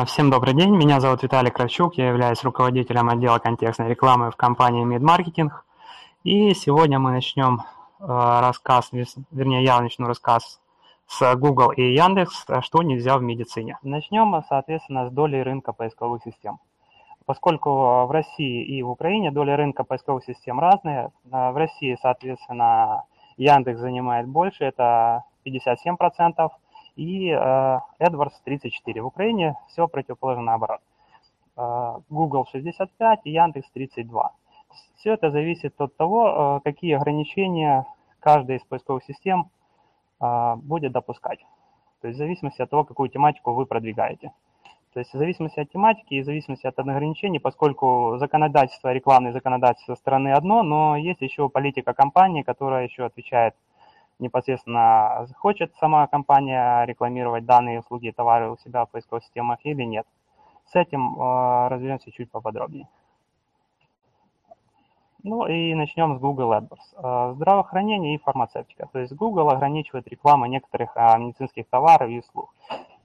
А, всем добрый день, меня зовут Виталий Кравчук, я являюсь руководителем отдела контекстной рекламы в компании MidMarketing. И сегодня мы начнем а, рассказ, вернее я начну рассказ с Google и Яндекс, что нельзя в медицине. Начнем, соответственно, с доли рынка поисковых систем. Поскольку в России и в Украине доля рынка поисковых систем разные, в России, соответственно, Яндекс занимает больше, это 57%, и э, AdWords 34. В Украине все противоположно наоборот. Э, Google 65 и Яндекс 32. Все это зависит от того, э, какие ограничения каждая из поисковых систем будет допускать. То есть в зависимости от того, какую тематику вы продвигаете. То есть в зависимости от тематики и в зависимости от ограничений, поскольку законодательство, рекламное законодательство страны одно, но есть еще политика компании, которая еще отвечает непосредственно хочет сама компания рекламировать данные услуги и товары у себя в поисковых системах или нет. С этим э, разберемся чуть поподробнее. Ну и начнем с Google AdWords. Э, здравоохранение и фармацевтика. То есть Google ограничивает рекламу некоторых э, медицинских товаров и услуг.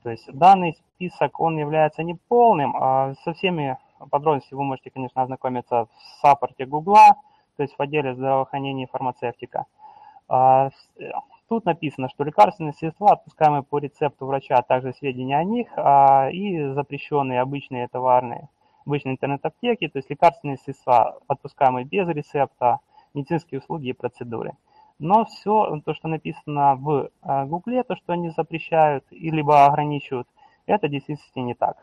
То есть данный список, он является неполным. А со всеми подробностями вы можете, конечно, ознакомиться в саппорте Google, то есть в отделе здравоохранения и фармацевтика. А, тут написано, что лекарственные средства, отпускаемые по рецепту врача, а также сведения о них, а, и запрещенные обычные товарные, обычные интернет-аптеки, то есть лекарственные средства, отпускаемые без рецепта, медицинские услуги и процедуры. Но все то, что написано в а, Гугле, то, что они запрещают и либо ограничивают, это действительно не так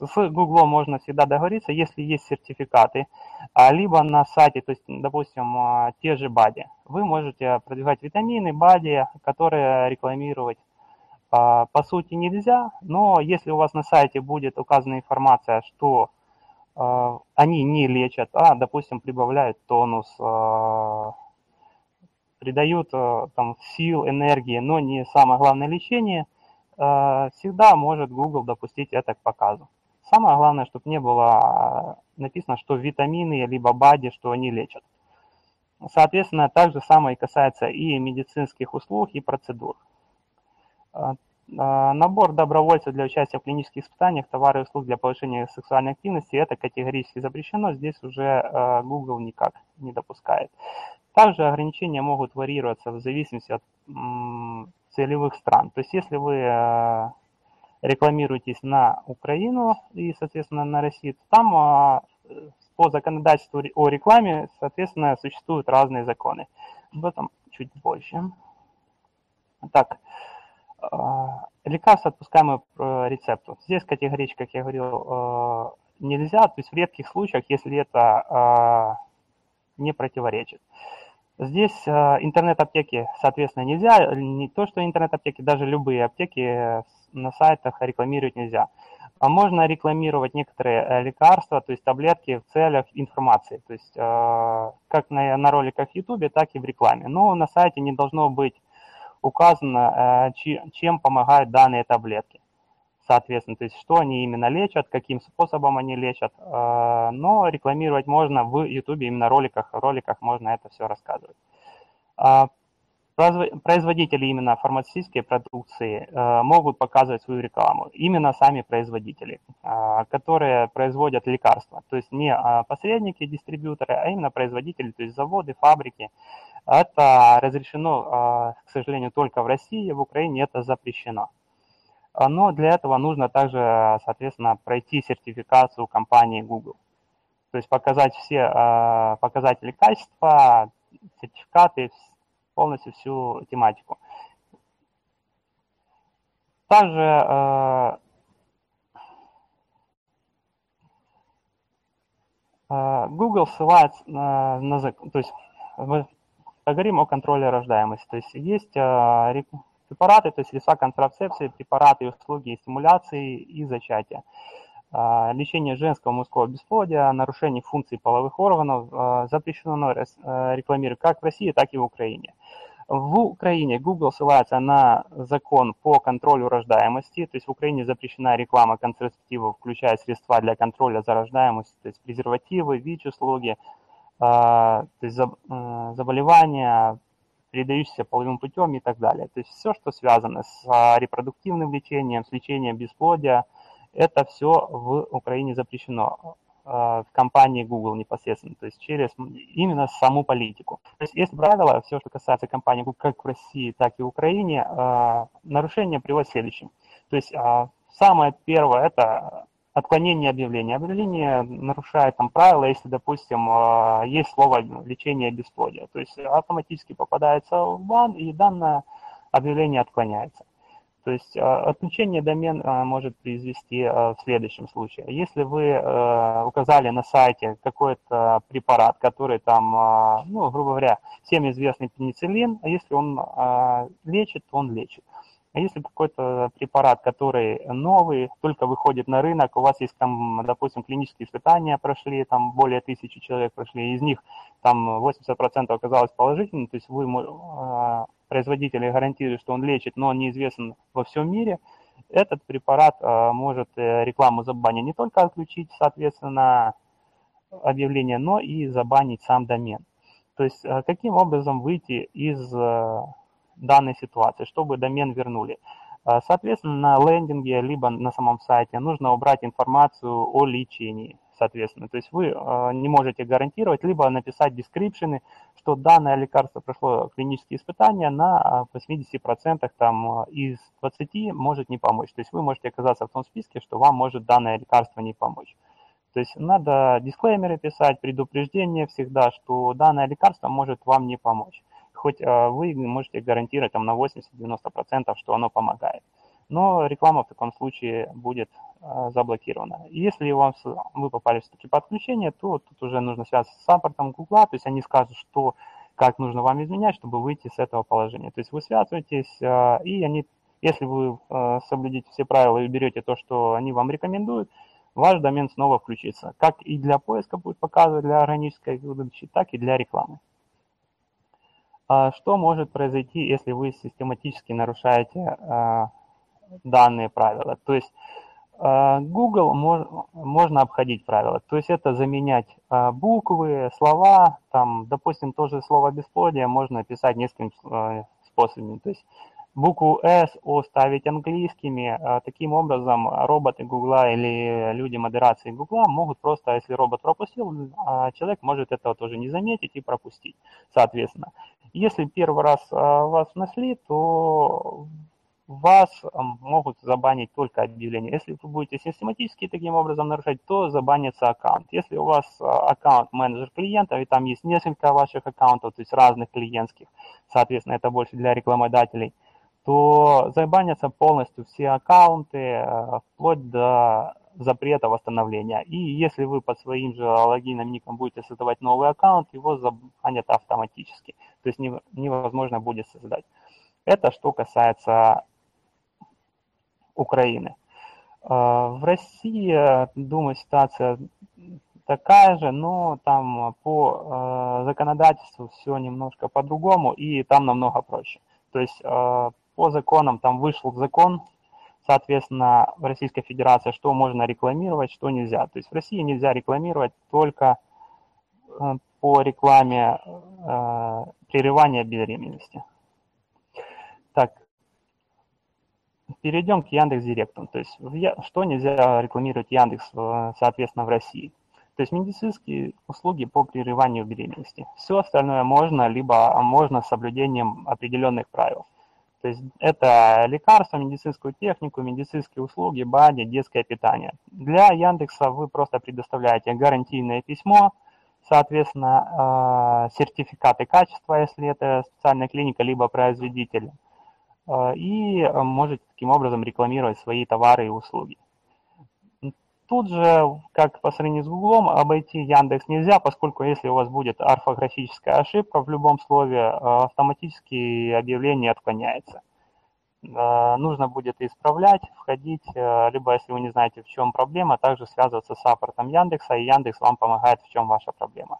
с Google можно всегда договориться, если есть сертификаты, а, либо на сайте, то есть, допустим, а, те же БАДи. Вы можете продвигать витамины, БАДи, которые рекламировать а, по сути нельзя, но если у вас на сайте будет указана информация, что они не лечат, а, допустим, прибавляют тонус, придают там сил, энергии, но не самое главное лечение, всегда может Google допустить это к показу. Самое главное, чтобы не было а, написано, что витамины, либо БАДи, что они лечат. Соответственно, так же самое касается и медицинских услуг, и процедур. А, а, набор добровольцев для участия в клинических испытаниях, товары и услуг для повышения сексуальной активности, это категорически запрещено, здесь уже Google никак не допускает. Также ограничения могут варьироваться в зависимости от целевых стран. То есть если вы рекламируетесь на Украину и, соответственно, на Россию, то там а, по законодательству о рекламе, соответственно, существуют разные законы. Об этом чуть больше. Так, а, лекарства, отпускаемые по рецепту. Здесь категорически, как я говорил, а, нельзя, то есть в редких случаях, если это не противоречит. Здесь интернет-аптеки, соответственно, нельзя. Не то, что интернет-аптеки, даже любые аптеки на сайтах рекламировать нельзя. А можно рекламировать некоторые э, лекарства, то есть таблетки в целях информации, то есть э, как на, на роликах в YouTube, так и в рекламе. Но на сайте не должно быть указано, э, чем помогают данные таблетки. Соответственно, то есть что они именно лечат, каким способом они лечат. Но рекламировать можно в YouTube, именно роликах, в роликах можно это все рассказывать. А Производители именно фармацевтической продукции э, могут показывать свою рекламу. Именно сами производители, э, которые производят лекарства. То есть не э, посредники, дистрибьюторы, а именно производители, то есть заводы, фабрики. Это разрешено, к сожалению, только в России, в Украине это запрещено. Но для этого нужно также, соответственно, пройти сертификацию компании Google. То есть показать все показатели качества, сертификаты, полностью всю тематику. Также э, э, Google ссылается на, на то есть мы поговорим о контроле рождаемости. То есть есть э, препараты, то есть средства контрацепции, препараты и услуги стимуляции и зачатия. Лечение женского мужского бесплодия, нарушение функций половых органов запрещено рекламировать как в России, так и в Украине. В Украине Google ссылается на закон по контролю рождаемости, то есть в Украине запрещена реклама контрацептивов, включая средства для контроля за рождаемостью, то есть презервативы, ВИЧ-услуги, а, то есть э, заболевания, передающиеся половым путем и так далее. То есть все, что связано с а, репродуктивным лечением, с лечением бесплодия, Это все в Украине запрещено в компании Google непосредственно, то есть через именно саму политику. То есть есть правило, все, что касается компании Google, как в России, так и в Украине, нарушение приводит к следующему. То есть самое первое – это отклонение объявления. Объявление нарушает там правила, если, допустим, а, есть слово лечение бесплодия. То есть автоматически попадается в бан, и данное объявление отклоняется. То есть а, отключение домен а, может произвести в следующем случае. Если вы указали на сайте какой-то препарат, который там, ну, грубо говоря, всем известный пенициллин, а если он лечит, то он лечит. А если какой-то препарат, который новый, только выходит на рынок, у вас есть там, допустим, клинические испытания прошли, там более тысячи человек прошли, из них там 80% оказалось положительным, то есть вы, а, производители гарантируют, что он лечит, но он неизвестен во всем мире, этот препарат а, может э, рекламу забанить не только отключить, соответственно, объявление, но и забанить сам домен. То есть а, каким образом выйти из данной ситуации, чтобы домен вернули. А, соответственно, на лендинге, либо на самом сайте нужно убрать информацию о лечении, соответственно. То есть вы а, не можете гарантировать, либо написать description, что данное лекарство прошло клинические испытания на 80% а, там, из 20 может не помочь. То есть вы можете оказаться в том списке, что вам может данное лекарство не помочь. То есть надо дисклеймеры писать, предупреждение всегда, что данное лекарство может вам не помочь хоть а, вы можете гарантировать там на 80-90%, что оно помогает. Но реклама в таком случае будет а, заблокирована. если у вас, вы попали все-таки под отключение, то тут уже нужно связаться с саппортом Google, то есть они скажут, что как нужно вам изменять, чтобы выйти с этого положения. То есть вы связываетесь, а, и они, если вы соблюдете все правила и берете то, что они вам рекомендуют, ваш домен снова включится. Как и для поиска будет показывать, для органической выдачи, так и для рекламы. А что может произойти, если вы систематически нарушаете а, данные правила? То есть а, Google можно обходить правила. То есть это заменять буквы, слова, там, допустим, тоже слово бесплодие можно писать несколькими способами. То есть букву S оставить английскими. А, таким образом, роботы Гугла или люди модерации Гугла могут просто, если робот пропустил, а, человек может этого тоже не заметить и пропустить, соответственно. Если первый раз а, вас нашли, то вас могут забанить только объявление. Если вы будете систематически таким образом нарушать, то забанится аккаунт. Если у вас аккаунт менеджер клиентов, и там есть несколько ваших аккаунтов, то есть разных клиентских, соответственно, это больше для рекламодателей – то забанятся полностью все аккаунты, э, вплоть до запрета восстановления. И если вы под своим же логином, ником будете создавать новый аккаунт, его забанят автоматически. То есть невозможно будет создать. Это что касается Украины. Э, в России, думаю, ситуация такая же, но там по э, законодательству все немножко по-другому, и там намного проще. То есть по законам, там вышел закон, соответственно, в Российской Федерации, что можно рекламировать, что нельзя. То есть в России нельзя рекламировать только э, по рекламе э, прерывания беременности. Так, перейдем к Яндекс Директу. То есть что нельзя рекламировать Яндекс, э, соответственно, в России. То есть медицинские услуги по прерыванию беременности. Все остальное можно, либо можно с соблюдением определенных правил. То есть это лекарства, медицинскую технику, медицинские услуги, БАДи, детское питание. Для Яндекса вы просто предоставляете гарантийное письмо, соответственно, э, сертификаты качества, если это специальная клиника, либо производитель, э, и можете таким образом рекламировать свои товары и услуги. Тут же, как по сравнению с Гуглом, обойти Яндекс нельзя, поскольку если у вас будет орфографическая ошибка в любом слове, э, автоматически объявление отклоняется. Э, нужно будет исправлять, входить, э, либо если вы не знаете, в чем проблема, также связываться с саппортом Яндекса, и Яндекс вам помогает, в чем ваша проблема.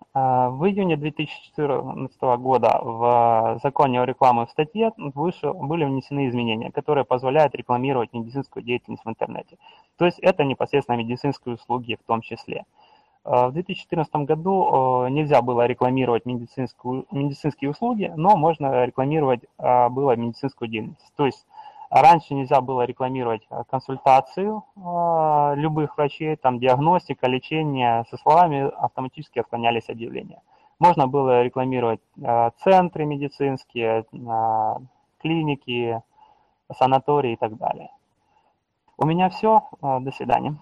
А, в июне 2014 года в законе о рекламе в статье выше, были внесены изменения, которые позволяют рекламировать медицинскую деятельность в интернете. То есть это непосредственно медицинские услуги в том числе. А, в 2014 году нельзя было рекламировать медицинскую, медицинские услуги, но можно рекламировать а, было медицинскую деятельность. То есть Раньше нельзя было рекламировать консультацию любых врачей, там диагностика, лечение, со словами автоматически отклонялись объявления. Можно было рекламировать центры медицинские, клиники, санатории и так далее. У меня все. До свидания.